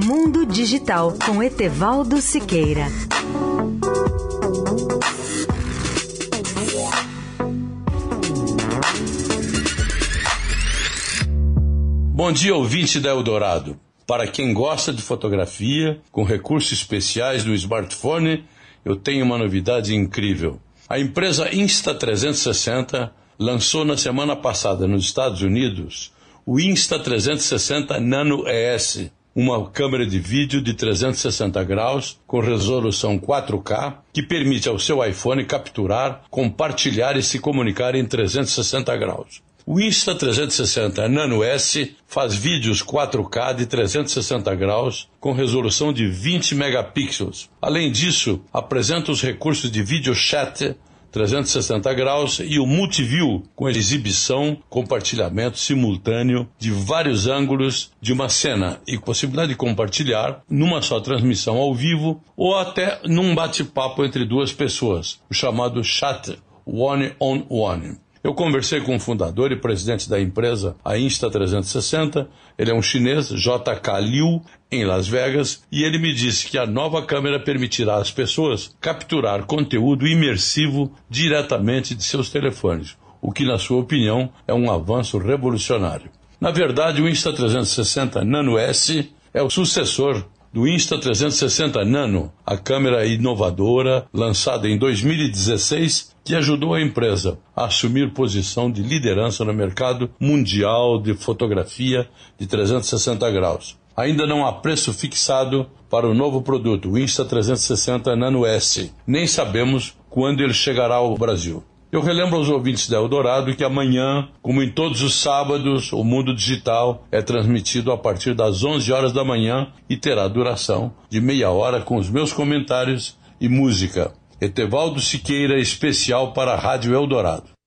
Mundo Digital com Etevaldo Siqueira. Bom dia, ouvinte da Eldorado. Para quem gosta de fotografia, com recursos especiais no smartphone, eu tenho uma novidade incrível. A empresa Insta360 lançou na semana passada nos Estados Unidos o Insta360 Nano ES, uma câmera de vídeo de 360 graus com resolução 4K que permite ao seu iPhone capturar, compartilhar e se comunicar em 360 graus. O Insta360 Nano S faz vídeos 4K de 360 graus com resolução de 20 megapixels. Além disso, apresenta os recursos de vídeo chat 360 graus e o multiview com exibição, compartilhamento simultâneo de vários ângulos de uma cena e possibilidade de compartilhar numa só transmissão ao vivo ou até num bate-papo entre duas pessoas, o chamado chat one on one. Eu conversei com o fundador e presidente da empresa, a Insta360. Ele é um chinês, JK Liu, em Las Vegas, e ele me disse que a nova câmera permitirá às pessoas capturar conteúdo imersivo diretamente de seus telefones, o que, na sua opinião, é um avanço revolucionário. Na verdade, o Insta360 Nano S é o sucessor do Insta360 Nano, a câmera inovadora lançada em 2016 que ajudou a empresa a assumir posição de liderança no mercado mundial de fotografia de 360 graus. Ainda não há preço fixado para o novo produto, o Insta360 Nano S. Nem sabemos quando ele chegará ao Brasil. Eu relembro aos ouvintes da Eldorado que amanhã, como em todos os sábados, o Mundo Digital é transmitido a partir das 11 horas da manhã e terá duração de meia hora com os meus comentários e música. Etevaldo Siqueira, especial para a Rádio Eldorado.